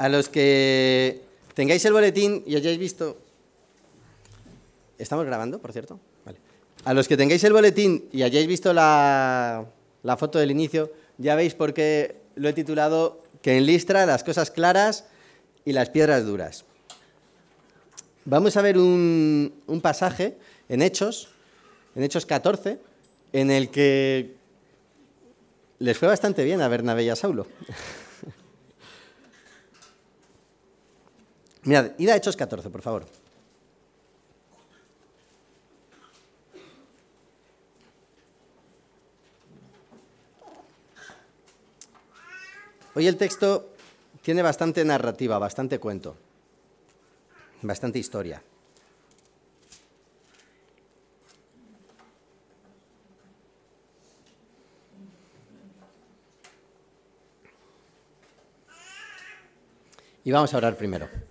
A los que tengáis el boletín y hayáis visto... ¿Estamos grabando, por cierto? Vale. A los que tengáis el boletín y hayáis visto la, foto del inicio, ya veis por qué lo he titulado Que en Listra las cosas claras y las piedras duras. Vamos a ver un, un pasaje en Hechos, en Hechos 14, en el que les fue bastante bien a Bernabé y a Saulo. Mirad, id a Hechos 14, por favor. Hoy el texto tiene bastante narrativa, bastante cuento, bastante historia. Y vamos a orar primero.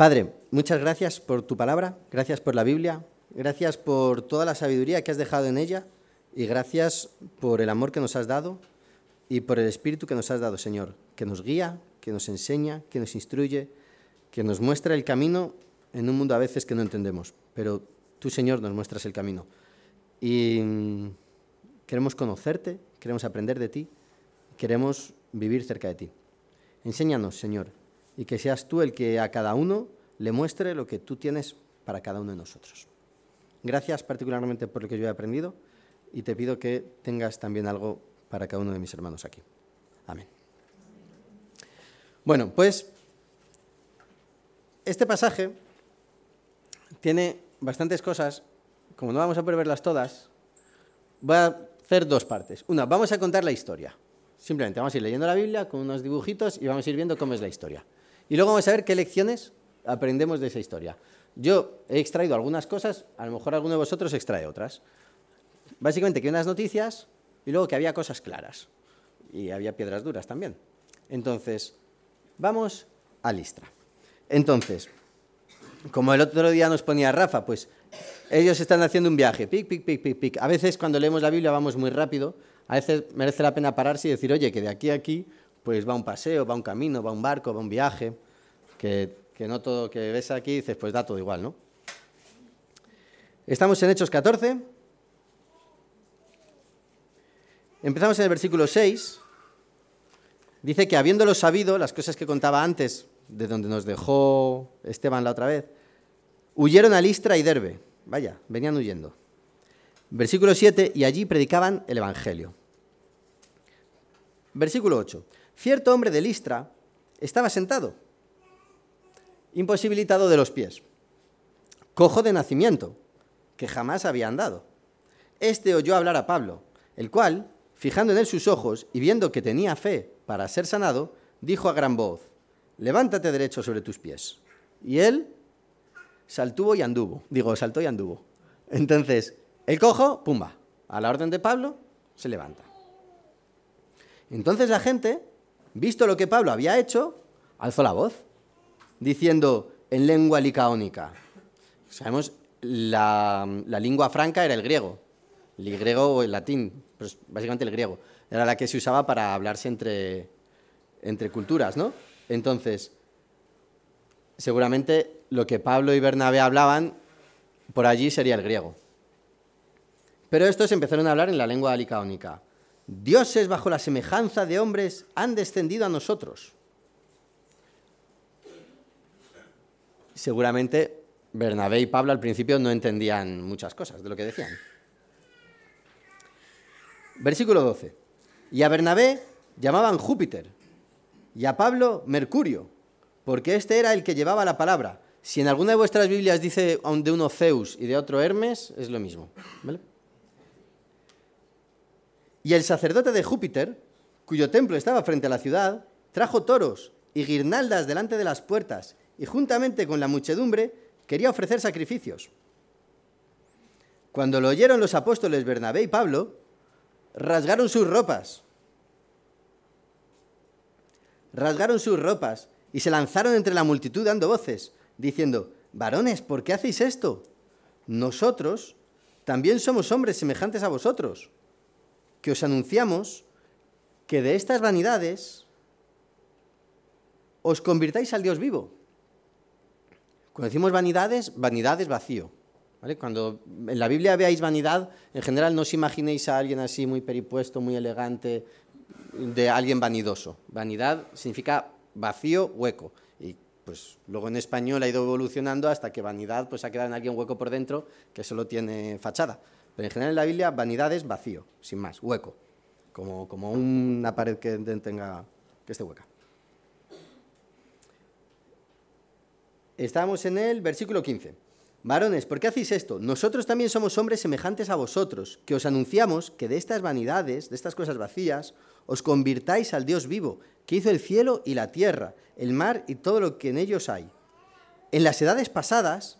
Padre, muchas gracias por tu palabra, gracias por la Biblia, gracias por toda la sabiduría que has dejado en ella y gracias por el amor que nos has dado y por el Espíritu que nos has dado, Señor, que nos guía, que nos enseña, que nos instruye, que nos muestra el camino en un mundo a veces que no entendemos, pero tú, Señor, nos muestras el camino. Y mm, queremos conocerte, queremos aprender de ti, queremos vivir cerca de ti. Enséñanos, Señor, y que seas tú el que a cada uno le muestre lo que tú tienes para cada uno de nosotros. Gracias particularmente por lo que yo he aprendido y te pido que tengas también algo para cada uno de mis hermanos aquí. Amén. Bueno, pues este pasaje tiene bastantes cosas, como no vamos a poder todas, voy a hacer dos partes. Una, vamos a contar la historia. Simplemente vamos a ir leyendo la Biblia con unos dibujitos y vamos a ir viendo cómo es la historia. Y luego vamos a ver qué lecciones aprendemos de esa historia. Yo he extraído algunas cosas, a lo mejor alguno de vosotros extrae otras. Básicamente que unas noticias y luego que había cosas claras. Y había piedras duras también. Entonces, vamos a Listra. Entonces, como el otro día nos ponía Rafa, pues ellos están haciendo un viaje, pic, pic, pic, pic, pic. A veces cuando leemos la Biblia vamos muy rápido, a veces merece la pena pararse y decir, oye, que de aquí a aquí pues va un paseo, va un camino, va un barco, va un viaje, que, que no todo que ves aquí dices, pues da todo igual, ¿no? Estamos en Hechos 14. Empezamos en el versículo 6. Dice que habiéndolo sabido, las cosas que contaba antes, de donde nos dejó Esteban la otra vez, huyeron a Listra y Derbe. Vaya, venían huyendo. Versículo 7, y allí predicaban el Evangelio. Versículo 8. Cierto hombre de Listra estaba sentado, imposibilitado de los pies, cojo de nacimiento, que jamás había andado. Este oyó hablar a Pablo, el cual, fijando en él sus ojos y viendo que tenía fe para ser sanado, dijo a gran voz, levántate derecho sobre tus pies. Y él saltó y anduvo, digo, saltó y anduvo. Entonces, el cojo, pumba, a la orden de Pablo, se levanta. Entonces la gente visto lo que Pablo había hecho, alzó la voz, diciendo en lengua licaónica. Sabemos, la, la lengua franca era el griego, el griego o el latín, pero básicamente el griego. Era la que se usaba para hablarse entre, entre culturas, ¿no? Entonces, seguramente lo que Pablo y Bernabé hablaban por allí sería el griego. Pero estos empezaron a hablar en la lengua licaónica. Dioses bajo la semejanza de hombres han descendido a nosotros. Seguramente Bernabé y Pablo al principio no entendían muchas cosas de lo que decían. Versículo 12. Y a Bernabé llamaban Júpiter y a Pablo Mercurio, porque este era el que llevaba la palabra. Si en alguna de vuestras Biblias dice de uno Zeus y de otro Hermes, es lo mismo. ¿vale? Y el sacerdote de Júpiter, cuyo templo estaba frente a la ciudad, trajo toros y guirnaldas delante de las puertas y juntamente con la muchedumbre quería ofrecer sacrificios. Cuando lo oyeron los apóstoles Bernabé y Pablo, rasgaron sus ropas. Rasgaron sus ropas y se lanzaron entre la multitud dando voces, diciendo, varones, ¿por qué hacéis esto? Nosotros también somos hombres semejantes a vosotros que os anunciamos que de estas vanidades os convirtáis al Dios vivo. Cuando decimos vanidades, vanidad es vacío. Cuando en la Biblia veáis vanidad, en general no os imaginéis a alguien así muy peripuesto, muy elegante, de alguien vanidoso. Vanidad significa vacío, hueco. Y pues luego en español ha ido evolucionando hasta que vanidad pues ha quedado en alguien hueco por dentro que solo tiene fachada. Pero en general en la Biblia vanidad es vacío, sin más, hueco. Como, como una pared que tenga que esté hueca. Estamos en el versículo 15. Varones, ¿por qué hacéis esto? Nosotros también somos hombres semejantes a vosotros, que os anunciamos que de estas vanidades, de estas cosas vacías, os convirtáis al Dios vivo, que hizo el cielo y la tierra, el mar y todo lo que en ellos hay. En las edades pasadas,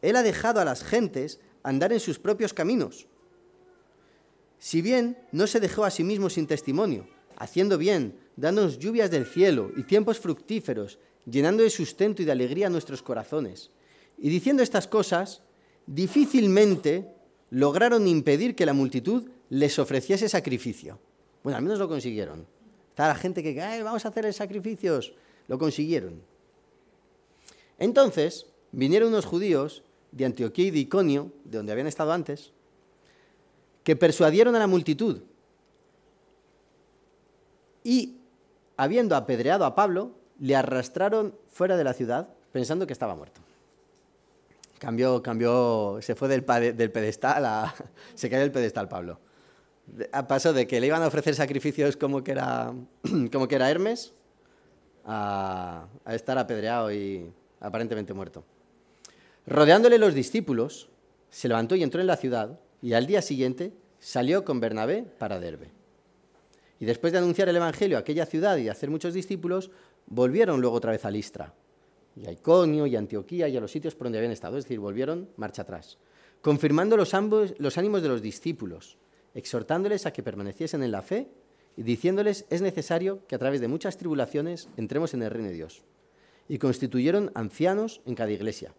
Él ha dejado a las gentes andar en sus propios caminos. Si bien no se dejó a sí mismo sin testimonio, haciendo bien, dándonos lluvias del cielo y tiempos fructíferos, llenando de sustento y de alegría nuestros corazones. Y diciendo estas cosas, difícilmente lograron impedir que la multitud les ofreciese sacrificio. Bueno, al menos lo consiguieron. Está la gente que, vamos a hacer sacrificios. Lo consiguieron. Entonces, vinieron unos judíos de Antioquía y de Iconio, de donde habían estado antes, que persuadieron a la multitud. Y, habiendo apedreado a Pablo, le arrastraron fuera de la ciudad pensando que estaba muerto. Cambió, cambió, se fue del, pedestal a, se cayó del pedestal Pablo. Pasó de que le iban a ofrecer sacrificios como que era, Hermes a estar apedreado y aparentemente muerto. Rodeándole los discípulos, se levantó y entró en la ciudad y al día siguiente salió con Bernabé para Derbe. Y después de anunciar el Evangelio a aquella ciudad y hacer muchos discípulos, volvieron luego otra vez a Listra, y a Iconio, y a Antioquía, y a los sitios por donde habían estado, es decir, volvieron marcha atrás, confirmando los, los ánimos de los discípulos, exhortándoles a que permaneciesen en la fe y diciéndoles es necesario que a través de muchas tribulaciones entremos en el reino de Dios. Y constituyeron ancianos en cada iglesia,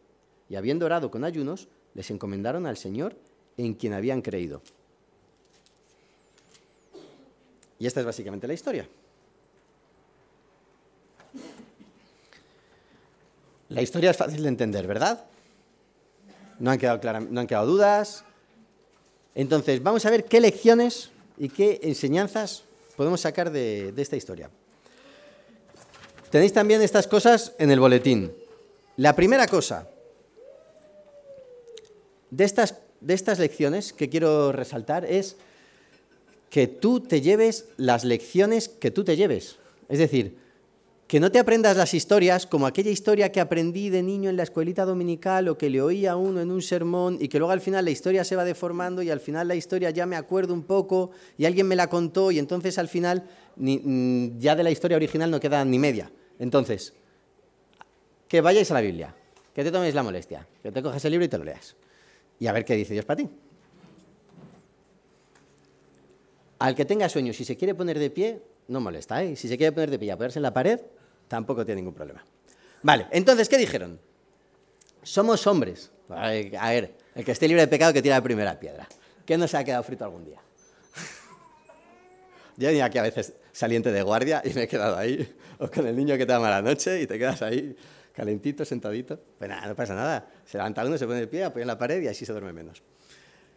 y habiendo orado con ayunos, les encomendaron al Señor en quien habían creído. Y esta es básicamente la historia. La historia es fácil de entender, ¿verdad? No han quedado, no han quedado dudas. Entonces, vamos a ver qué lecciones y qué enseñanzas podemos sacar de, de esta historia. Tenéis también estas cosas en el boletín. La primera cosa de estas, de estas lecciones que quiero resaltar es que tú te lleves las lecciones que tú te lleves. Es decir, que no te aprendas las historias como aquella historia que aprendí de niño en la escuelita dominical o que le oí a uno en un sermón y que luego al final la historia se va deformando y al final la historia ya me acuerdo un poco y alguien me la contó y entonces al final mm, ya de la historia original no queda ni media. Entonces, que vayáis a la Biblia, que te toméis la molestia, que te coges el libro y te lo leas y a ver qué dice Dios para ti. Al que tenga sueño, si se quiere poner de pie, no molesta, ¿eh? Si se quiere poner de pie y apoyarse en la pared, tampoco tiene ningún problema. Vale, entonces, ¿qué dijeron? Somos hombres. A ver, el que esté libre de pecado que tira la primera piedra. ¿Qué no se ha quedado frito algún día? Yo venía aquí a veces saliente de guardia y me he quedado ahí, o con el niño que te da mala noche y te quedas ahí calentito, sentadito. Pues nada, no pasa nada. Se levanta uno, se pone de pie, apoya en la pared y así se duerme menos.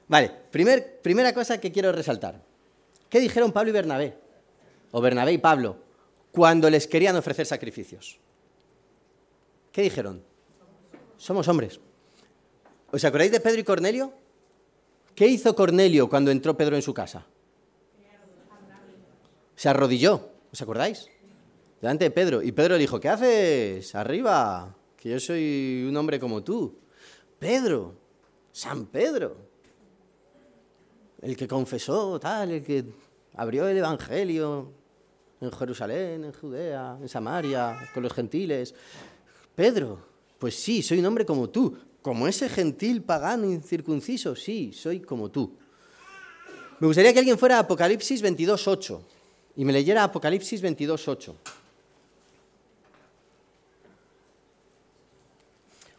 Vale, primer, primera cosa que quiero resaltar. ¿Qué dijeron Pablo y Bernabé? O Bernabé y Pablo, cuando les querían ofrecer sacrificios. ¿Qué dijeron? Somos hombres. ¿Os acordáis de Pedro y Cornelio? ¿Qué hizo Cornelio cuando entró Pedro en su casa? Se arrodilló. ¿Os acordáis? Delante de Pedro. Y Pedro dijo, ¿qué haces? Arriba, que yo soy un hombre como tú. Pedro, San Pedro, el que confesó, tal, el que abrió el Evangelio en Jerusalén, en Judea, en Samaria, con los gentiles. Pedro, pues sí, soy un hombre como tú, como ese gentil pagano incircunciso, sí, soy como tú. Me gustaría que alguien fuera a Apocalipsis 22.8 y me leyera Apocalipsis 22.8.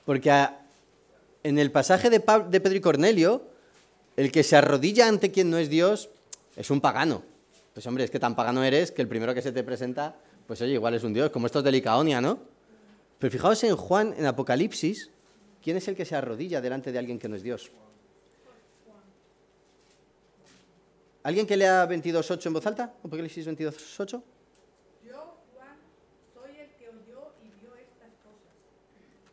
Porque en el pasaje de, Pedro y Cornelio, el que se arrodilla ante quien no es Dios es un pagano. Pues hombre, es que tan pagano eres que el primero que se te presenta, pues oye, igual es un Dios, como estos de Licaonia, ¿no? Pero fijaos en Juan, en Apocalipsis, ¿quién es el que se arrodilla delante de alguien que no es Dios? ¿Alguien que lea 22.8 en voz alta? Apocalipsis 22.8. Yo, Juan, soy el que oyó y vio estas cosas.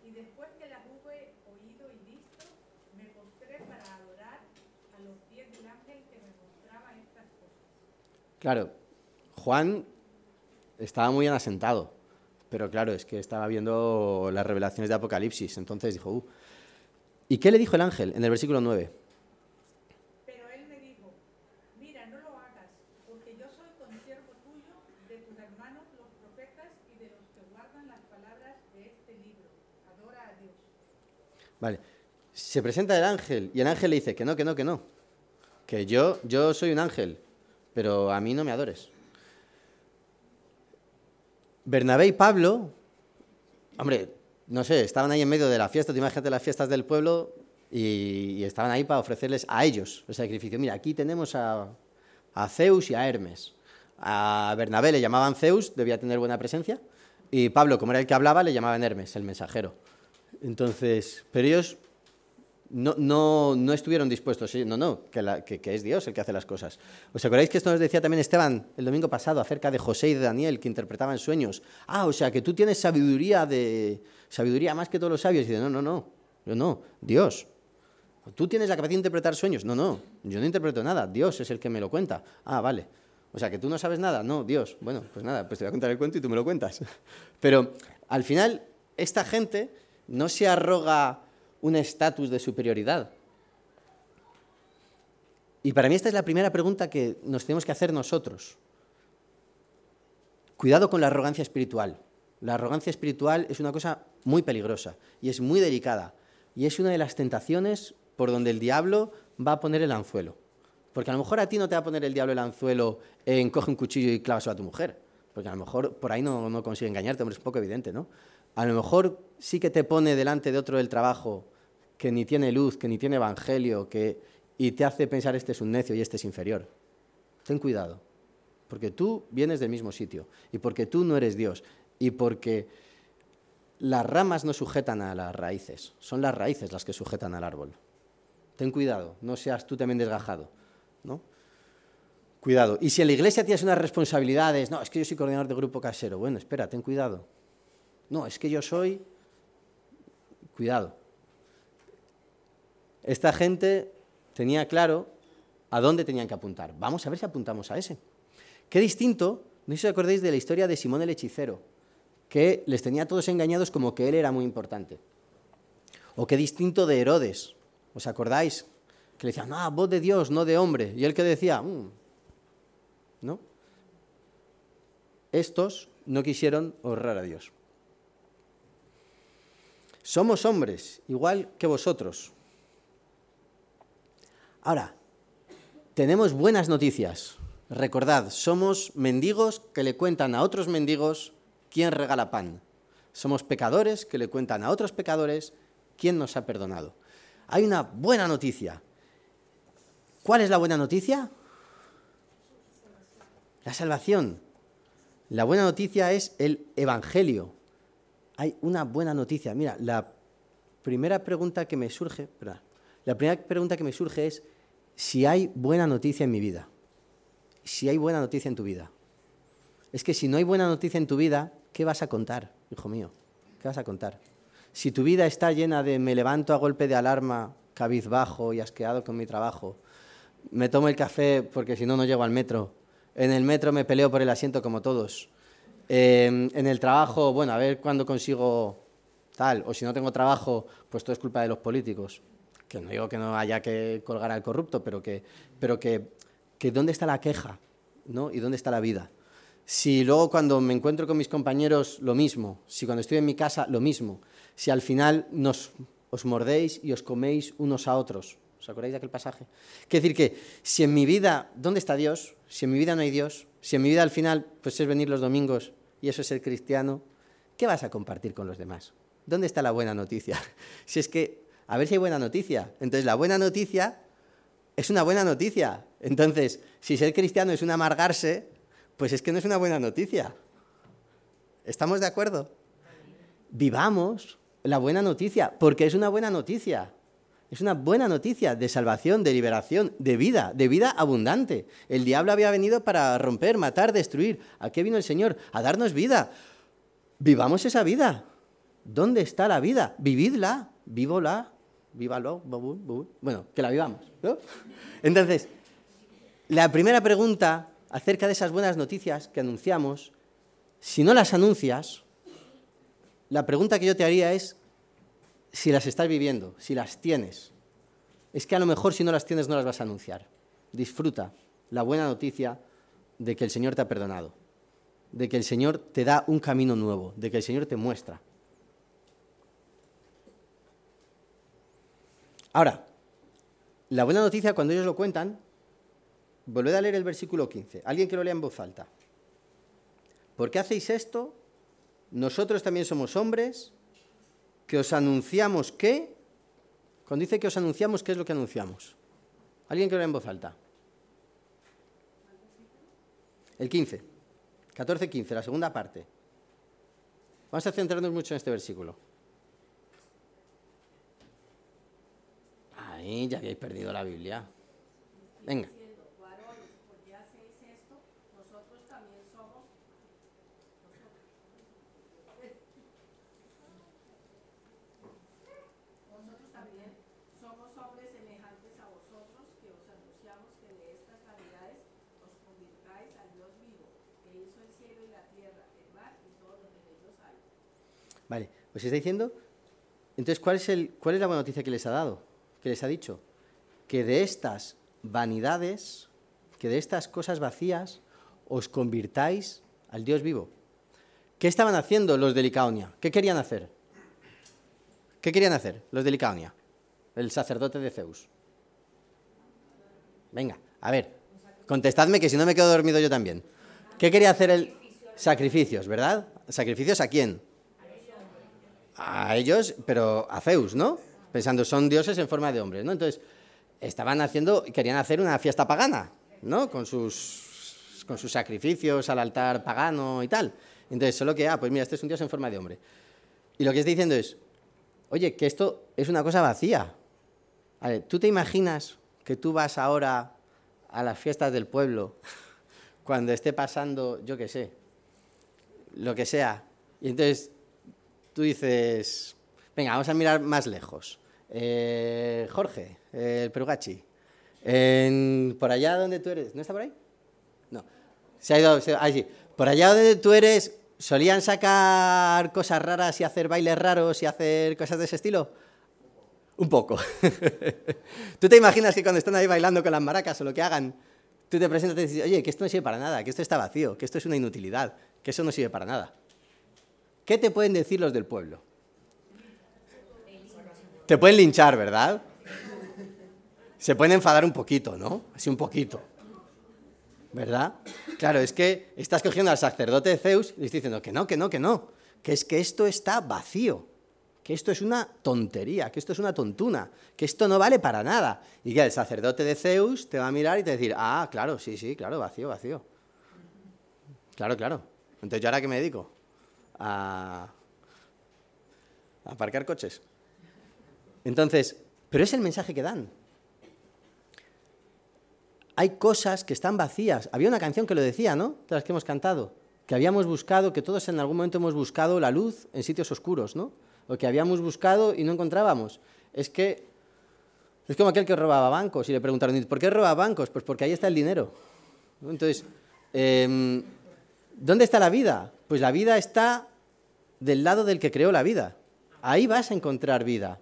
Y después que las hube oído y visto, me postré para adorar a los pies del ángel que me mostraba estas cosas. Claro, Juan estaba muy bien asentado, pero claro, es que estaba viendo las revelaciones de Apocalipsis, entonces dijo, uh. ¿y qué le dijo el ángel en el versículo 9? Pero él me dijo, mira, no lo hagas, porque yo soy consiervo tuyo, de tus hermanos los profetas y de los que guardan las palabras de este libro. Adora a Dios. Vale, se presenta el ángel y el ángel le dice que no, que no, que no, que yo, yo soy un ángel, pero a mí no me adores. Bernabé y Pablo, hombre, no sé, estaban ahí en medio de la fiesta, te imagínate las fiestas del pueblo y, y estaban ahí para ofrecerles a ellos el sacrificio. Mira, aquí tenemos a, a Zeus y a Hermes. A Bernabé le llamaban Zeus, debía tener buena presencia, y Pablo, como era el que hablaba, le llamaban Hermes, el mensajero. Entonces, pero ellos no, no, no estuvieron dispuestos, no, no, que es Dios el que hace las cosas. ¿Os acordáis que esto nos decía también Esteban el domingo pasado acerca de José y de Daniel que interpretaban sueños? Ah, o sea, que tú tienes sabiduría de sabiduría más que todos los sabios. Y dice, no, no, no, yo no, Dios. ¿Tú tienes la capacidad de interpretar sueños? No, no, yo no interpreto nada, Dios es el que me lo cuenta. Ah, vale. O sea, que tú no sabes nada, no, Dios. Bueno, pues nada, pues te voy a contar el cuento y tú me lo cuentas. Pero al final, esta gente no se arroga un estatus de superioridad. Y para mí esta es la primera pregunta que nos tenemos que hacer nosotros. Cuidado con la arrogancia espiritual. La arrogancia espiritual es una cosa muy peligrosa y es muy delicada. Y es una de las tentaciones por donde el diablo va a poner el anzuelo. Porque a lo mejor a ti no te va a poner el diablo el anzuelo en coge un cuchillo y clávaselo a tu mujer. Porque a lo mejor por ahí no, no consigue engañarte, hombre, es un poco evidente, ¿no? A lo mejor sí que te pone delante de otro del trabajo que ni tiene luz, que ni tiene evangelio, que, y te hace pensar este es un necio y este es inferior. Ten cuidado, porque tú vienes del mismo sitio y porque tú no eres Dios y porque las ramas no sujetan a las raíces, son las raíces las que sujetan al árbol. Ten cuidado, no seas tú también desgajado, ¿no? Cuidado. Y si en la iglesia tienes unas responsabilidades, no, es que yo soy coordinador de grupo casero, bueno, espera, ten cuidado. No, es que yo soy, cuidado. Esta gente tenía claro a dónde tenían que apuntar. Vamos a ver si apuntamos a ese. Qué distinto, no sé si os acordáis de la historia de Simón el hechicero, que les tenía a todos engañados como que él era muy importante. O qué distinto de Herodes, ¿os acordáis? Que le decían, no, voz de Dios, no de hombre. Y él que decía, "Mm". ¿no? Estos no quisieron honrar a Dios. Somos hombres, igual que vosotros. Ahora, tenemos buenas noticias. Recordad, somos mendigos que le cuentan a otros mendigos quién regala pan. Somos pecadores que le cuentan a otros pecadores quién nos ha perdonado. Hay una buena noticia. ¿Cuál es la buena noticia? La salvación. La buena noticia es el Evangelio. Hay una buena noticia. Mira, la primera pregunta que me surge, la primera pregunta que me surge es si hay buena noticia en mi vida. Si hay buena noticia en tu vida. Es que si no hay buena noticia en tu vida, ¿qué vas a contar, hijo mío? ¿Qué vas a contar? Si tu vida está llena de me levanto a golpe de alarma, cabizbajo y asqueado con mi trabajo, me tomo el café porque si no, no llego al metro, en el metro me peleo por el asiento como todos, eh, en el trabajo, bueno, a ver cuándo consigo tal, o si no tengo trabajo, pues todo es culpa de los políticos. Que no digo que no haya que colgar al corrupto, pero que, pero que, ¿dónde está la queja? ¿no? ¿Y dónde está la vida? Si luego cuando me encuentro con mis compañeros lo mismo, si cuando estoy en mi casa lo mismo, si al final nos, os mordéis y os coméis unos a otros. ¿Os acordáis de aquel pasaje? Quiere decir que si en mi vida, ¿dónde está Dios? Si en mi vida no hay Dios, si en mi vida al final pues es venir los domingos y eso es ser cristiano, ¿qué vas a compartir con los demás? ¿Dónde está la buena noticia? Si es que, a ver si hay buena noticia. Entonces, la buena noticia es una buena noticia. Entonces, si ser cristiano es un amargarse, pues es que no es una buena noticia. ¿Estamos de acuerdo? Vivamos la buena noticia, porque es una buena noticia. Es una buena noticia de salvación, de liberación, de vida, de vida abundante. El diablo había venido para romper, matar, destruir. ¿A qué vino el Señor? A darnos vida. Vivamos esa vida. ¿Dónde está la vida? Vividla, vívola, vívalo, bueno, que la vivamos. Entonces, la primera pregunta acerca de esas buenas noticias que anunciamos, si no las anuncias, la pregunta que yo te haría es si las estás viviendo, si las tienes. Es que a lo mejor si no las tienes no las vas a anunciar. Disfruta la buena noticia de que el Señor te ha perdonado, de que el Señor te da un camino nuevo, de que el Señor te muestra. Ahora, la buena noticia cuando ellos lo cuentan, volved a leer el versículo 15. Alguien que lo lea en voz alta. ¿Por qué hacéis esto? Nosotros también somos hombres que os anunciamos qué. Cuando dice que os anunciamos, ¿qué es lo que anunciamos? Alguien que lo lea en voz alta. El 15. 14-15, la segunda parte. Vamos a centrarnos mucho en este versículo. Ahí ya habéis perdido la Biblia. Venga. Vale, os está diciendo, entonces, ¿cuál es, el, ¿cuál es la buena noticia que les ha dado? Que les ha dicho que de estas vanidades, que de estas cosas vacías, os convirtáis al Dios vivo. ¿Qué estaban haciendo los de Licaonia? ¿Qué querían hacer? ¿Qué querían hacer los de Licaonia? El sacerdote de Zeus. Venga, a ver, contestadme que si no me quedo dormido yo también. ¿Qué quería hacer el sacrificios, verdad? ¿Sacrificios a quién? a ellos, pero a Zeus, ¿no? Pensando, son dioses en forma de hombres, ¿no? Entonces, estaban haciendo, querían hacer una fiesta pagana, ¿no? Con sus, con sus sacrificios al altar pagano y tal. Entonces, solo que, ah, pues mira, este es un dios en forma de hombre. Y lo que está diciendo es, oye, que esto es una cosa vacía. A ver, ¿tú te imaginas que tú vas ahora a las fiestas del pueblo cuando esté pasando, yo qué sé, lo que sea, y entonces tú dices, venga, vamos a mirar más lejos. Eh, Jorge, el Perugachi, por allá donde tú eres, ¿no está por ahí? No. Se ha ido, sí. Por allá donde tú eres, ¿solían sacar cosas raras y hacer bailes raros y hacer cosas de ese estilo? Un poco. ¿Tú te imaginas que cuando están ahí bailando con las maracas o lo que hagan, tú te presentas y dices, oye, que esto no sirve para nada, que esto está vacío, que esto es una inutilidad, que eso no sirve para nada? ¿Qué te pueden decir los del pueblo? Te pueden linchar, ¿verdad? Se pueden enfadar un poquito, ¿no? Así un poquito. ¿Verdad? Claro, es que estás cogiendo al sacerdote de Zeus y le estás diciendo que no, que no, que no. Que es que esto está vacío. Que esto es una tontería, que esto es una tontuna, que esto no vale para nada. Y que el sacerdote de Zeus te va a mirar y te va a decir, ah, claro, sí, sí, claro, vacío, vacío. Claro, claro. Entonces, ¿yo ahora qué me dedico? a, aparcar coches. Entonces, pero es el mensaje que dan. Hay cosas que están vacías. Había una canción que lo decía, ¿no? De las que hemos cantado. Que habíamos buscado, que todos en algún momento hemos buscado la luz en sitios oscuros, ¿no? O que habíamos buscado y no encontrábamos. Es que es como aquel que robaba bancos y le preguntaron, ¿por qué roba bancos? Pues porque ahí está el dinero. Entonces, em, ¿dónde está la vida? Pues la vida está del lado del que creó la vida. Ahí vas a encontrar vida.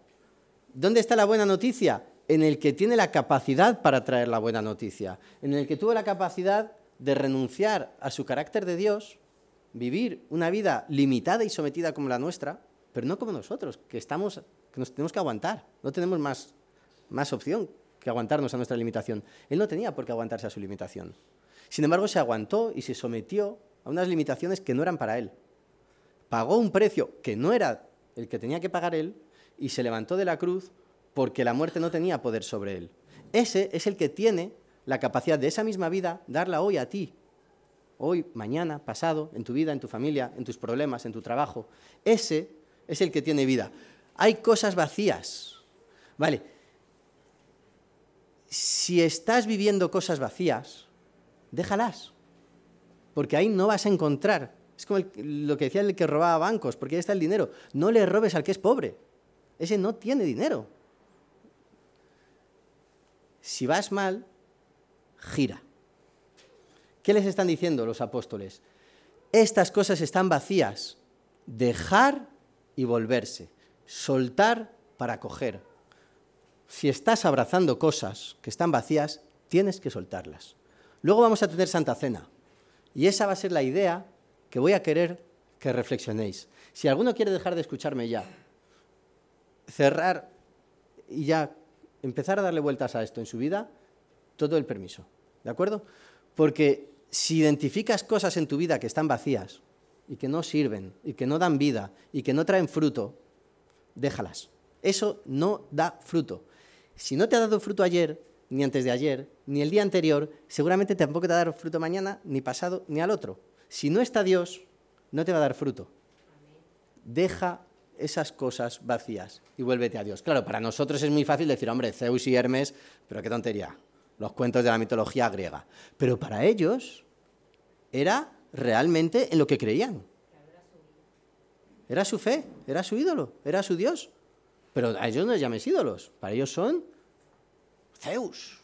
¿Dónde está la buena noticia? En el que tiene la capacidad para traer la buena noticia, en el que tuvo la capacidad de renunciar a su carácter de Dios, vivir una vida limitada y sometida como la nuestra, pero no como nosotros, que nos tenemos que aguantar, no tenemos más, más opción que aguantarnos a nuestra limitación. Él no tenía por qué aguantarse a su limitación. Sin embargo, se aguantó y se sometió a unas limitaciones que no eran para él. Pagó un precio que no era el que tenía que pagar él y se levantó de la cruz porque la muerte no tenía poder sobre él. Ese es el que tiene la capacidad de esa misma vida darla hoy a ti hoy, mañana, pasado, en tu vida, en tu familia, en tus problemas, en tu trabajo. Ese es el que tiene vida. Hay cosas vacías. Vale. Si estás viviendo cosas vacías, déjalas. Porque ahí no vas a encontrar. Es como lo que decía el que robaba bancos, porque ahí está el dinero. No le robes al que es pobre. Ese no tiene dinero. Si vas mal, gira. ¿Qué les están diciendo los apóstoles? Estas cosas están vacías. Dejar y volverse. Soltar para coger. Si estás abrazando cosas que están vacías, tienes que soltarlas. Luego vamos a tener Santa Cena. Y esa va a ser la idea que voy a querer que reflexionéis. Si alguno quiere dejar de escucharme ya, cerrar y ya empezar a darle vueltas a esto en su vida, todo el permiso. ¿De acuerdo? Porque si identificas cosas en tu vida que están vacías y que no sirven y que no dan vida y que no traen fruto, déjalas. Eso no da fruto. Si no te ha dado fruto ayer, ni antes de ayer, ni el día anterior, seguramente tampoco te va a dar fruto mañana, ni pasado, ni al otro. Si no está Dios, no te va a dar fruto. Deja esas cosas vacías y vuélvete a Dios. Claro, para nosotros es muy fácil decir, hombre, Zeus y Hermes, pero qué tontería, los cuentos de la mitología griega. Pero para ellos era realmente en lo que creían. Era su fe, era su ídolo, era su Dios. Pero a ellos no les llames ídolos, para ellos son Zeus.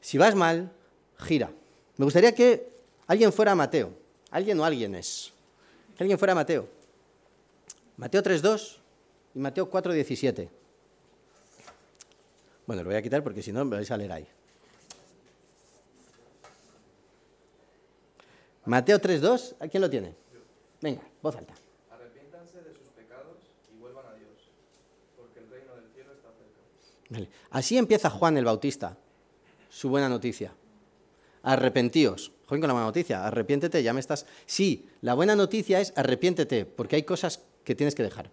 Si vas mal, gira. Me gustaría que alguien fuera Mateo, alguien o alguien es. Que alguien fuera Mateo. Mateo 3.2 y Mateo 4.17. Bueno, lo voy a quitar porque si no me vais a leer ahí. Mateo 3.2, ¿a quién lo tiene? Venga, voz alta. Arrepiéntanse de sus pecados y vuelvan a Dios, porque el reino del cielo está cerca. Vale. Así empieza Juan el Bautista, su buena noticia. Arrepentíos. Joven con la buena noticia, arrepiéntete, ya me estás... Sí, la buena noticia es arrepiéntete, porque hay cosas que tienes que dejar.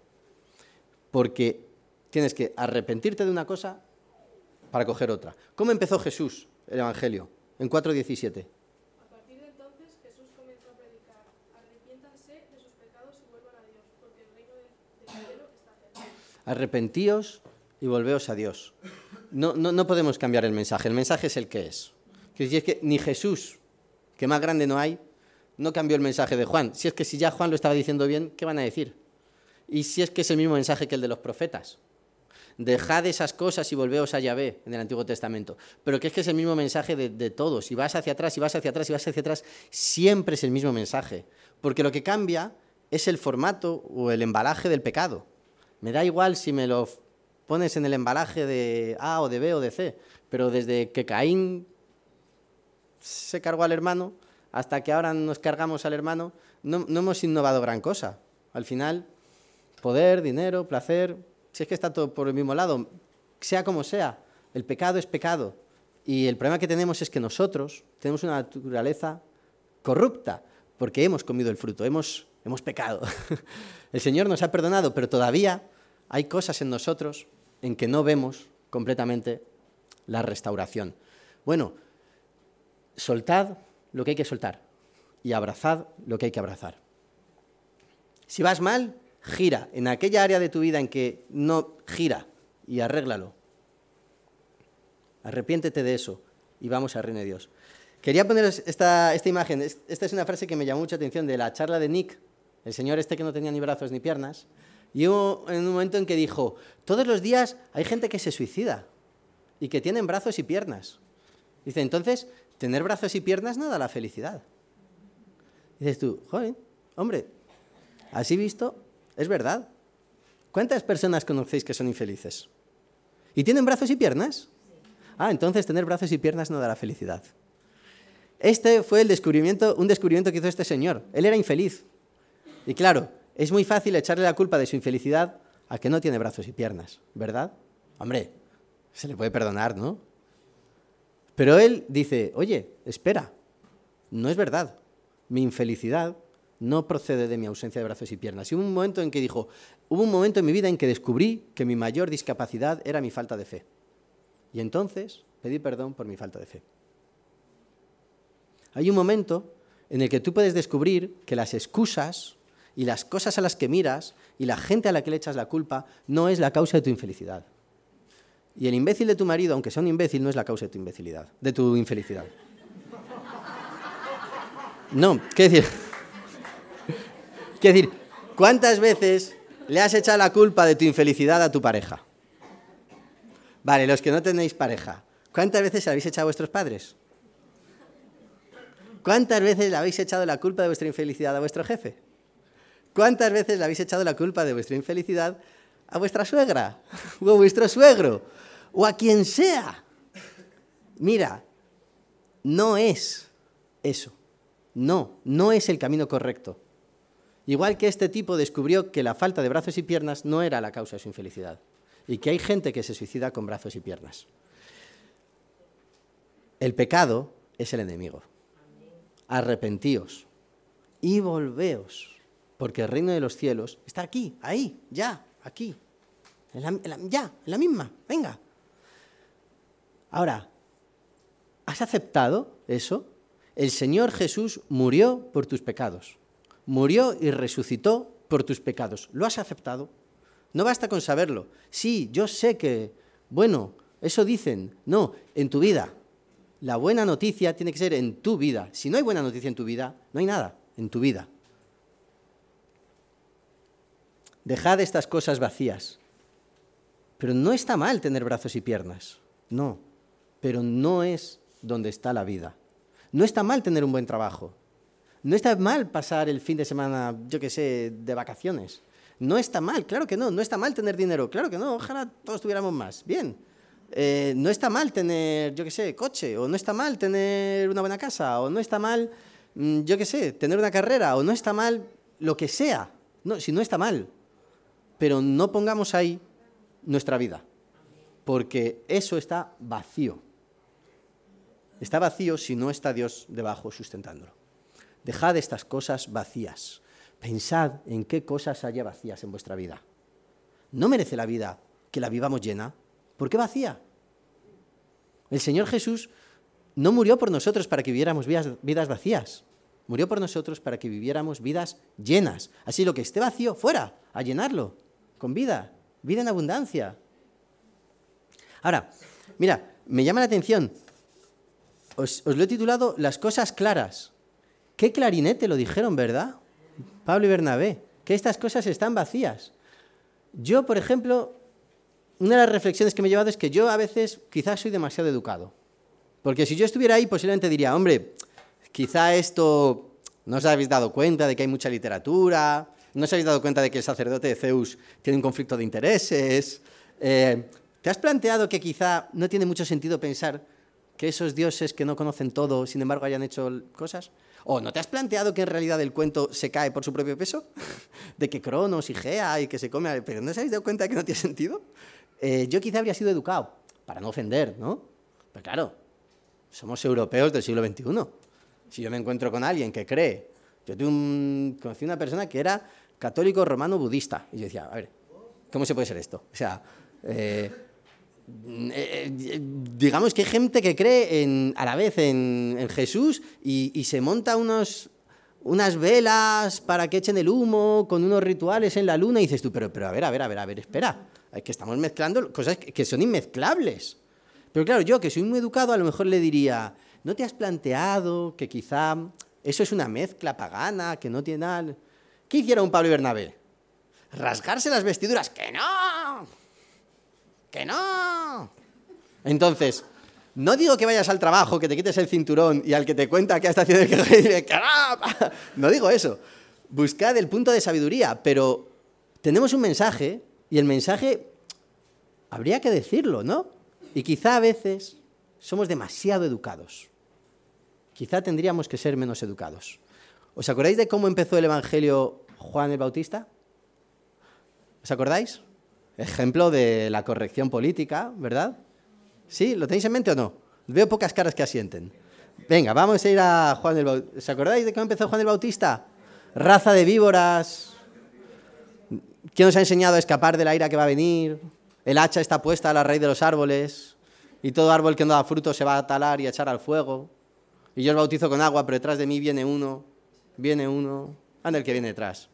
Porque tienes que arrepentirte de una cosa para coger otra. ¿Cómo empezó Jesús el Evangelio? En 4.17. A partir de entonces Jesús comenzó a predicar, arrepiéntanse de sus pecados y vuelvan a Dios, porque el reino de- del cielo está cerca. Arrepentíos y volveos a Dios. No, no, no podemos cambiar el mensaje, el mensaje es el que es. Que es que ni Jesús, que más grande no hay, no cambió el mensaje de Juan. Si es que si ya Juan lo estaba diciendo bien, ¿qué van a decir? Y si es que es el mismo mensaje que el de los profetas. Dejad esas cosas y volveos a Yahvé en el Antiguo Testamento. Pero que es que es el mismo mensaje de, todos. Si vas hacia atrás, y vas hacia atrás, y vas hacia atrás, siempre es el mismo mensaje. Porque lo que cambia es el formato o el embalaje del pecado. Me da igual si me lo pones en el embalaje de A o de B o de C, pero desde que Caín se cargó al hermano hasta que ahora nos cargamos al hermano, no, no hemos innovado gran cosa. Al final, poder, dinero, placer, si es que está todo por el mismo lado, sea como sea, el pecado es pecado. Y el problema que tenemos es que nosotros tenemos una naturaleza corrupta, porque hemos comido el fruto, hemos, hemos pecado. El Señor nos ha perdonado, pero todavía hay cosas en nosotros en que no vemos completamente la restauración. Bueno, soltad lo que hay que soltar y abrazad lo que hay que abrazar. Si vas mal, gira. En aquella área de tu vida en que no gira y arréglalo. Arrepiéntete de eso y vamos al reino de Dios. Quería poneros esta, esta imagen. Es- Esta es una frase que me llamó mucha atención de la charla de Nick, el señor este que no tenía ni brazos ni piernas. Y hubo en un momento en que dijo, todos los días hay gente que se suicida y que tienen brazos y piernas. Dice, entonces, tener brazos y piernas no da la felicidad. Dices tú, joder, hombre, así visto, es verdad. ¿Cuántas personas conocéis que son infelices? ¿Y tienen brazos y piernas? Ah, entonces tener brazos y piernas no da la felicidad. Este fue el descubrimiento, un descubrimiento que hizo este señor. Él era infeliz. Y claro, es muy fácil echarle la culpa de su infelicidad a que no tiene brazos y piernas, ¿verdad? Hombre, se le puede perdonar, ¿no? Pero él dice, oye, espera, no es verdad. Mi infelicidad no procede de mi ausencia de brazos y piernas. Y hubo un momento en que dijo, hubo un momento en mi vida en que descubrí que mi mayor discapacidad era mi falta de fe. Y entonces pedí perdón por mi falta de fe. Hay un momento en el que tú puedes descubrir que las excusas y las cosas a las que miras y la gente a la que le echas la culpa no es la causa de tu infelicidad. Y el imbécil de tu marido, aunque sea un imbécil, no es la causa de tu imbecilidad, de tu infelicidad. No, ¿qué decir? ¿Qué decir? ¿Cuántas veces le has echado la culpa de tu infelicidad a tu pareja? Vale, los que no tenéis pareja, ¿cuántas veces habéis echado a vuestros padres? ¿Cuántas veces le habéis echado la culpa de vuestra infelicidad a vuestro jefe? ¿Cuántas veces le habéis echado la culpa de vuestra infelicidad a vuestra suegra o a vuestro suegro o a quien sea? Mira, no es eso. No, no es el camino correcto. Igual que este tipo descubrió que la falta de brazos y piernas no era la causa de su infelicidad y que hay gente que se suicida con brazos y piernas. El pecado es el enemigo. Arrepentíos y volveos, porque el reino de los cielos está aquí, ahí, ya, aquí, en la- ya, en la misma, venga. Ahora, ¿has aceptado eso? El Señor Jesús murió por tus pecados, murió y resucitó por tus pecados. ¿Lo has aceptado? No basta con saberlo. Sí, yo sé que, bueno, eso dicen. No, en tu vida. La buena noticia tiene que ser en tu vida. Si no hay buena noticia en tu vida, no hay nada en tu vida. Dejad estas cosas vacías. Pero no está mal tener brazos y piernas. No. Pero no es donde está la vida. No está mal tener un buen trabajo. No está mal pasar el fin de semana, yo qué sé, de vacaciones. No está mal, claro que no. No está mal tener dinero, claro que no. Ojalá todos tuviéramos más. Bien. Eh, no está mal tener, yo qué sé, coche, o no está mal tener una buena casa, o no está mal, mm, yo qué sé, tener una carrera, o no está mal lo que sea. No, si no está mal. Pero no pongamos ahí nuestra vida, porque eso está vacío. Está vacío si no está Dios debajo sustentándolo. Dejad estas cosas vacías. Pensad en qué cosas haya vacías en vuestra vida. ¿No merece la vida que la vivamos llena? ¿Por qué vacía? El Señor Jesús no murió por nosotros para que viviéramos vidas, vidas vacías. Murió por nosotros para que viviéramos vidas llenas. Así lo que esté vacío, fuera, a llenarlo, con vida, vida en abundancia. Ahora, mira, me llama la atención. Os, lo he titulado Las cosas claras. Qué clarinete lo dijeron, ¿verdad? Pablo y Bernabé, que estas cosas están vacías. Yo, por ejemplo, una de las reflexiones que me he llevado es que yo a veces quizás soy demasiado educado. Porque si yo estuviera ahí, posiblemente diría, hombre, quizá esto no os habéis dado cuenta de que hay mucha literatura, no os habéis dado cuenta de que el sacerdote de Zeus tiene un conflicto de intereses. eh, ¿Te has planteado que quizá no tiene mucho sentido pensar que esos dioses que no conocen todo, sin embargo, hayan hecho cosas? ¿O no te has planteado que en realidad el cuento se cae por su propio peso? De que Cronos y Gea y que se come... ¿Pero no os habéis dado cuenta de que no tiene sentido? Eh, yo quizá habría sido educado, para no ofender, ¿no? Pero claro, somos europeos del siglo XXI. Si yo me encuentro con alguien que cree... Yo tuve un- conocí una persona que era católico romano budista. Y yo decía, a ver, ¿cómo se puede ser esto? O sea... eh, eh, eh, digamos que hay gente que cree en, a la vez en, Jesús y, se monta unos, unas velas para que echen el humo con unos rituales en la luna y dices tú, pero, pero a ver, a ver, a ver, a ver, espera, es que estamos mezclando cosas que, son inmezclables. Pero claro, yo que soy muy educado a lo mejor le diría, ¿no te has planteado que quizá eso es una mezcla pagana, que no tiene nada? ¿Qué hicieron Pablo y Bernabé? Rasgarse las vestiduras, que no, que no. Entonces, no digo que vayas al trabajo, que te quites el cinturón y al que te cuenta que está haciendo el que no. No digo eso. Buscad el punto de sabiduría, pero tenemos un mensaje y el mensaje habría que decirlo, ¿no? Y quizá a veces somos demasiado educados. Quizá tendríamos que ser menos educados. ¿Os acordáis de cómo empezó el Evangelio Juan el Bautista? ¿Os acordáis? Ejemplo de la corrección política, ¿verdad? ¿Sí? ¿Lo tenéis en mente o no? Veo pocas caras que asienten. Venga, vamos a ir a Juan el Bautista. ¿Os acordáis de cómo empezó Juan el Bautista? Raza de víboras. ¿Quién nos ha enseñado a escapar de la ira que va a venir? El hacha está puesta a la raíz de los árboles y todo árbol que no da fruto se va a talar y a echar al fuego. Y yo os bautizo con agua, pero detrás de mí viene uno, viene uno, anda el que viene detrás.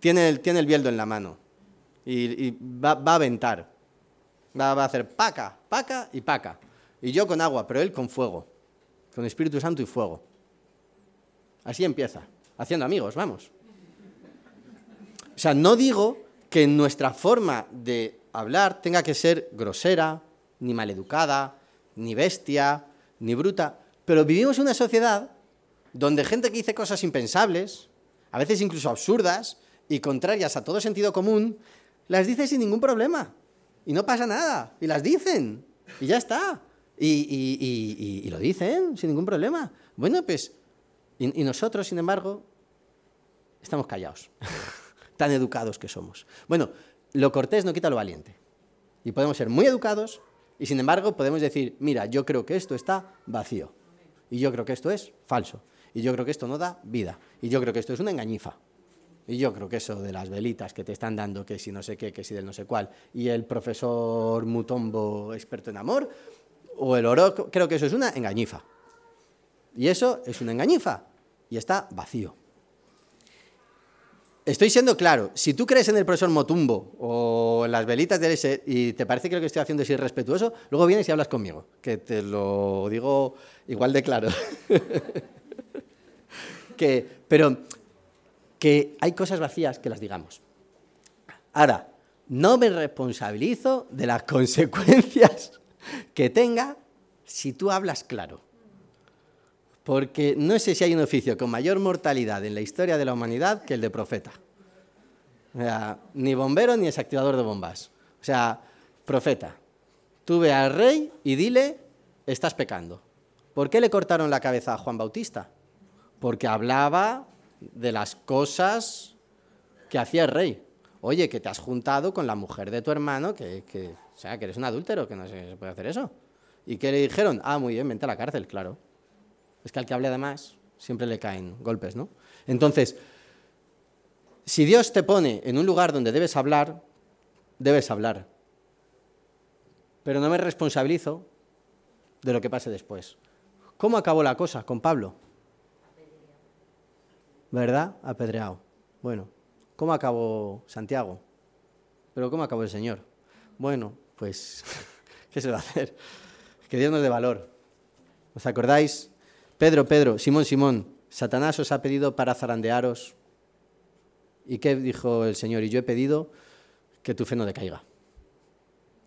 Tiene el, tiene el bieldo en la mano y, va a aventar. Va, va a hacer paca, paca y paca. Y yo con agua, pero él con fuego, con Espíritu Santo y fuego. Así empieza, haciendo amigos, vamos. O sea, no digo que nuestra forma de hablar tenga que ser grosera, ni maleducada, ni bestia, ni bruta, pero vivimos en una sociedad donde gente que dice cosas impensables, a veces incluso absurdas y contrarias a todo sentido común, las dice sin ningún problema. Y no pasa nada. Y las dicen. Y ya está. Y, y- y- y- lo dicen sin ningún problema. Bueno, pues... Y, y nosotros, sin embargo, estamos callados. Tan educados que somos. Bueno, lo cortés no quita lo valiente. Y podemos ser muy educados y, sin embargo, podemos decir, mira, yo creo que esto está vacío. Y yo creo que esto es falso. Y yo creo que esto no da vida. Y yo creo que esto es una engañifa. Y yo creo que eso de las velitas que te están dando, que si no sé qué, que si del no sé cuál, y el profesor Mutombo experto en amor, o el oro, creo que eso es una engañifa. Y eso es una engañifa. Y está vacío. Estoy siendo claro. Si tú crees en el profesor Motumbo o en las velitas del ese y te parece que lo que estoy haciendo es irrespetuoso, luego vienes y hablas conmigo, que te lo digo igual de claro. que, pero que hay cosas vacías que las digamos. Ahora, no me responsabilizo de las consecuencias que tenga si tú hablas claro. Porque no sé si hay un oficio con mayor mortalidad en la historia de la humanidad que el de profeta. Ni bombero ni desactivador de bombas. O sea, profeta. Tú ve al rey y dile, estás pecando. ¿Por qué le cortaron la cabeza a Juan Bautista? Porque hablaba de las cosas que hacía el rey. Oye, que te has juntado con la mujer de tu hermano, que, que- o sea, que eres un adúltero, que no se puede hacer eso. ¿Y qué le dijeron? Ah, muy bien, vente a la cárcel, claro. Es que al que hable de más siempre le caen golpes, ¿no? Entonces, si Dios te pone en un lugar donde debes hablar, debes hablar. Pero no me responsabilizo de lo que pase después. ¿Cómo acabó la cosa con Pablo? ¿Verdad? Apedreado. Bueno, ¿cómo acabó Santiago? Pero ¿cómo acabó el Señor? Bueno, pues, ¿qué se va a hacer? Que Dios nos dé valor. ¿Os acordáis? Pedro, Pedro, Simón, Simón, Satanás os ha pedido para zarandearos. ¿Y qué dijo el Señor? Y yo he pedido que tu fe no decaiga.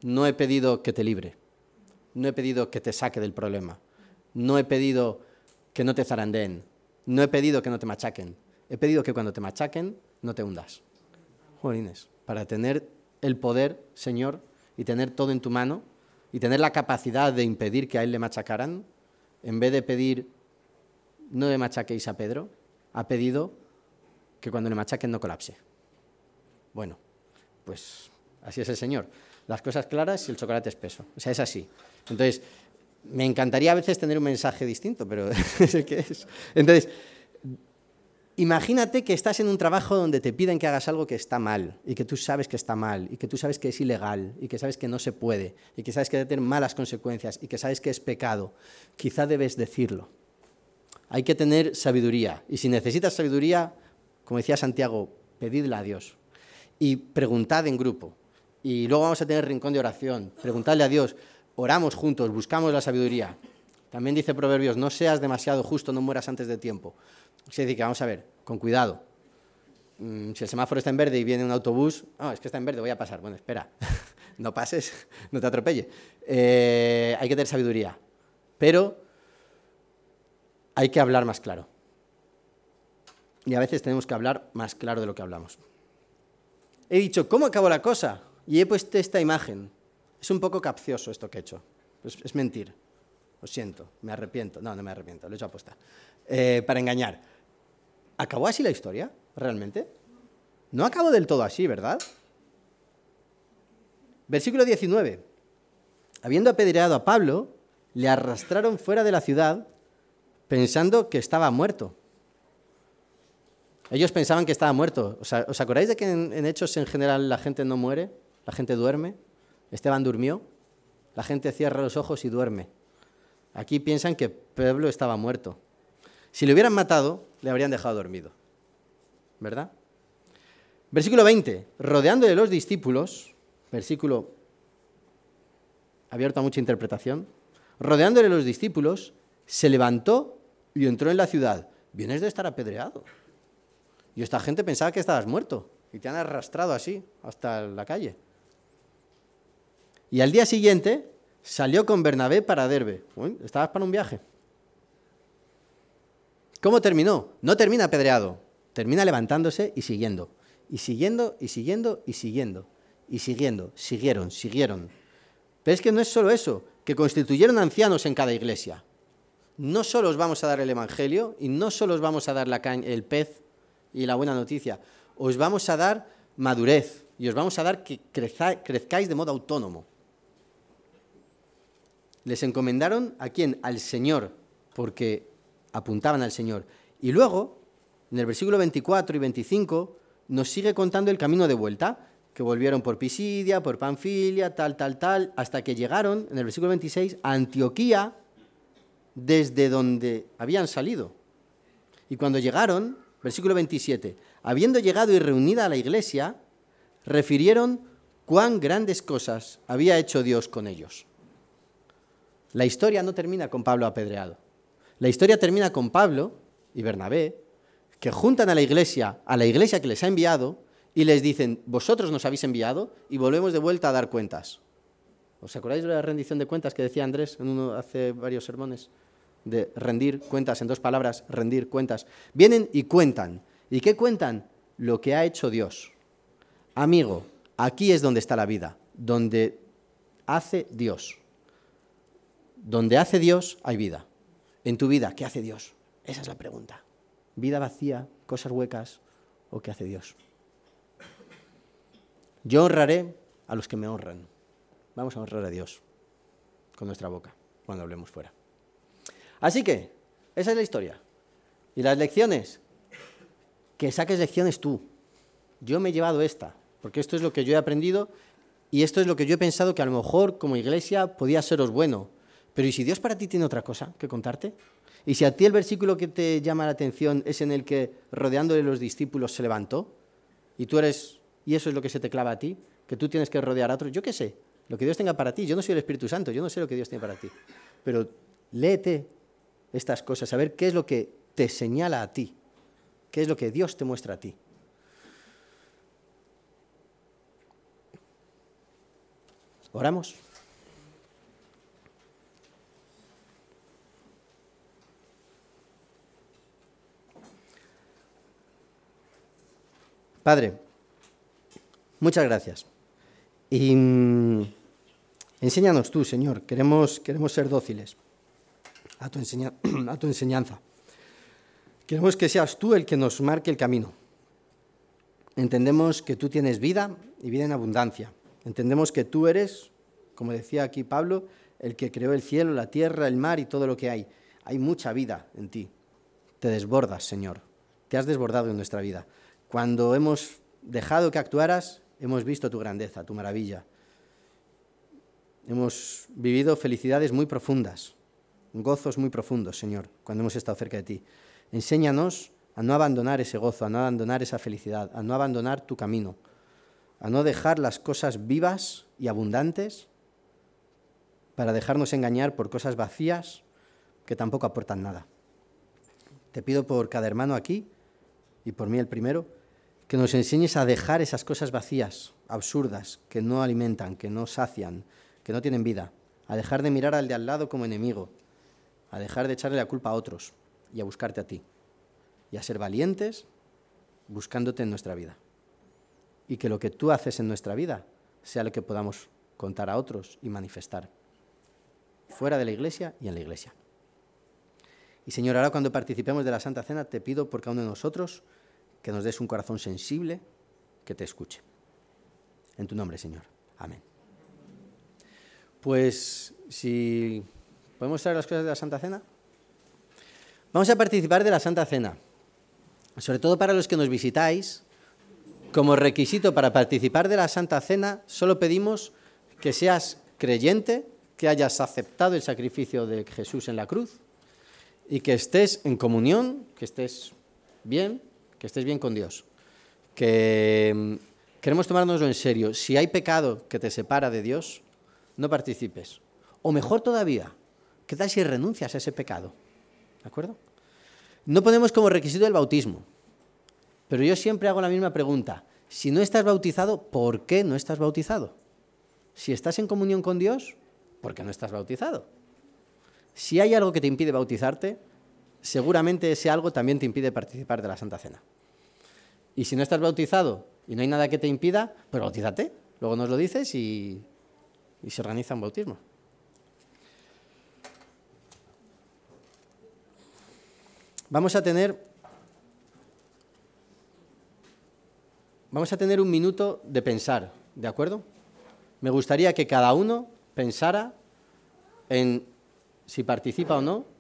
No he pedido que te libre. No he pedido que te saque del problema. No he pedido que no te zarandeen. No he pedido que no te machaquen. He pedido que cuando te machaquen no te hundas. Jolines, para tener el poder, Señor, y tener todo en tu mano, y tener la capacidad de impedir que a él le machacaran, en vez de pedir no le machaquéis a Pedro, ha pedido que cuando le machaquen no colapse. Bueno, pues así es el Señor. Las cosas claras y el chocolate espeso. O sea, es así. Entonces, me encantaría a veces tener un mensaje distinto, pero es el que es. Entonces, imagínate que estás en un trabajo donde te piden que hagas algo que está mal, y que tú sabes que está mal, y que tú sabes que es ilegal, y que sabes que no se puede, y que sabes que debe tener malas consecuencias, y que sabes que es pecado. Quizá debes decirlo. Hay que tener sabiduría. Y si necesitas sabiduría, como decía Santiago, pedidla a Dios. Y preguntad en grupo. Y luego vamos a tener rincón de oración. Preguntadle a Dios. Oramos juntos, buscamos la sabiduría. También dice Proverbios, no seas demasiado justo, no mueras antes de tiempo. Es decir, que vamos a ver, con cuidado. Mm, Si el semáforo está en verde y viene un autobús, ah, es que está en verde, voy a pasar. Bueno, espera, no pases, no te atropelle. Eh, hay que tener sabiduría. Pero hay que hablar más claro. Y a veces tenemos que hablar más claro de lo que hablamos. He dicho, ¿cómo acabó la cosa? Y he puesto esta imagen. Es un poco capcioso esto que he hecho. Es, mentir. Lo siento, me arrepiento. No, no me arrepiento, lo he hecho aposta. Eh, para engañar. ¿Acabó así la historia? ¿Realmente? No acabó del todo así, ¿verdad? Versículo 19. Habiendo apedreado a Pablo, le arrastraron fuera de la ciudad pensando que estaba muerto. Ellos pensaban que estaba muerto. ¿Os acordáis de que en Hechos en general la gente no muere? La gente duerme. Esteban durmió. La gente cierra los ojos y duerme. Aquí piensan que Pablo estaba muerto. Si le hubieran matado, le habrían dejado dormido. ¿Verdad? Versículo 20. Rodeando de los discípulos, versículo abierto a mucha interpretación, rodeándole los discípulos, se levantó y entró en la ciudad. Vienes de estar apedreado. Y esta gente pensaba que estabas muerto y te han arrastrado así hasta la calle. Y al día siguiente salió con Bernabé para Derbe. Estabas para un viaje. ¿Cómo terminó? No termina apedreado, termina levantándose y siguiendo. Y siguiendo, y siguiendo, y siguiendo. Y siguiendo. Siguieron, siguieron. Pero es que no es solo eso, que constituyeron ancianos en cada iglesia. No solo os vamos a dar el Evangelio y no solo os vamos a dar la el pez y la buena noticia, os vamos a dar madurez y os vamos a dar que crezcáis de modo autónomo. Les encomendaron a quién? Al Señor, porque apuntaban al Señor. Y luego, en el versículo 24 y 25, nos sigue contando el camino de vuelta que volvieron por Pisidia, por Panfilia, tal, tal, tal, hasta que llegaron, en el versículo 26, a Antioquía, desde donde habían salido. Y cuando llegaron, versículo 27, habiendo llegado y reunida la iglesia, refirieron cuán grandes cosas había hecho Dios con ellos. La historia no termina con Pablo apedreado. La historia termina con Pablo y Bernabé, que juntan a la iglesia, a la iglesia que les ha enviado, y les dicen, vosotros nos habéis enviado y volvemos de vuelta a dar cuentas. ¿Os acordáis de la rendición de cuentas que decía Andrés en uno hace varios sermones? De rendir cuentas, en dos palabras, rendir cuentas. Vienen y cuentan. ¿Y qué cuentan? Lo que ha hecho Dios. Amigo, aquí es donde está la vida, donde hace Dios. Donde hace Dios hay vida. En tu vida, ¿qué hace Dios? Esa es la pregunta. Vida vacía, cosas huecas o qué hace Dios. Yo honraré a los que me honran. Vamos a honrar a Dios con nuestra boca cuando hablemos fuera. Así que, esa es la historia. Y las lecciones, que saques lecciones tú. Yo me he llevado esta, porque esto es lo que yo he aprendido y esto es lo que yo he pensado que a lo mejor como iglesia podía seros bueno. Pero ¿y si Dios para ti tiene otra cosa que contarte? ¿Y si a ti el versículo que te llama la atención es en el que rodeándole los discípulos se levantó? Y tú eres y eso es lo que se te clava a ti, que tú tienes que rodear a otros. Yo qué sé, lo que Dios tenga para ti. Yo no soy el Espíritu Santo, yo no sé lo que Dios tiene para ti. Pero léete estas cosas, a ver qué es lo que te señala a ti, qué es lo que Dios te muestra a ti. Oramos. Padre, Muchas gracias. Y mm, enséñanos tú, Señor. Queremos, queremos ser dóciles a tu, a tu enseñanza. Queremos que seas tú el que nos marque el camino. Entendemos que tú tienes vida y vida en abundancia. Entendemos que tú eres, como decía aquí Pablo, el que creó el cielo, la tierra, el mar y todo lo que hay. Hay mucha vida en ti. Te desbordas, Señor. Te has desbordado en nuestra vida. Cuando hemos dejado que actuaras, hemos visto tu grandeza, tu maravilla. Hemos vivido felicidades muy profundas, gozos muy profundos, Señor, cuando hemos estado cerca de ti. Enséñanos a no abandonar ese gozo, a no abandonar esa felicidad, a no abandonar tu camino, a no dejar las cosas vivas y abundantes para dejarnos engañar por cosas vacías que tampoco aportan nada. Te pido por cada hermano aquí y por mí el primero, que nos enseñes a dejar esas cosas vacías, absurdas, que no alimentan, que no sacian, que no tienen vida, a dejar de mirar al de al lado como enemigo, a dejar de echarle la culpa a otros y a buscarte a ti, y a ser valientes buscándote en nuestra vida. Y que lo que tú haces en nuestra vida sea lo que podamos contar a otros y manifestar, fuera de la iglesia y en la iglesia. Y Señor, ahora cuando participemos de la Santa Cena, te pido por cada uno de nosotros, que nos des un corazón sensible que te escuche. En tu nombre, Señor. Amén. Pues si podemos saber las cosas de la Santa Cena. Vamos a participar de la Santa Cena. Sobre todo para los que nos visitáis, como requisito para participar de la Santa Cena, solo pedimos que seas creyente, que hayas aceptado el sacrificio de Jesús en la cruz y que estés en comunión, que estés bien, que estés bien con Dios. Que mm, queremos tomárnoslo en serio. Si hay pecado que te separa de Dios, no participes. O mejor todavía, ¿qué tal si renuncias a ese pecado? ¿De acuerdo? No ponemos como requisito el bautismo, pero yo siempre hago la misma pregunta. Si no estás bautizado, ¿por qué no estás bautizado? Si estás en comunión con Dios, ¿por qué no estás bautizado? Si hay algo que te impide bautizarte, seguramente ese algo también te impide participar de la Santa Cena. Y si no estás bautizado y no hay nada que te impida, pues bautízate. Luego nos lo dices y, y se organiza un bautismo. Vamos a tener vamos a tener un minuto de pensar, ¿de acuerdo? Me gustaría que cada uno pensara en si participa o no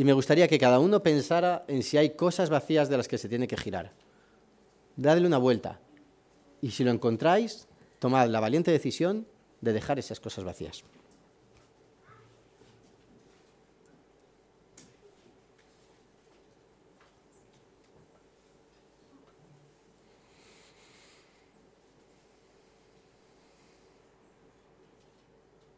y me gustaría que cada uno pensara en si hay cosas vacías de las que se tiene que girar. Dadle una vuelta y si lo encontráis, tomad la valiente decisión de dejar esas cosas vacías.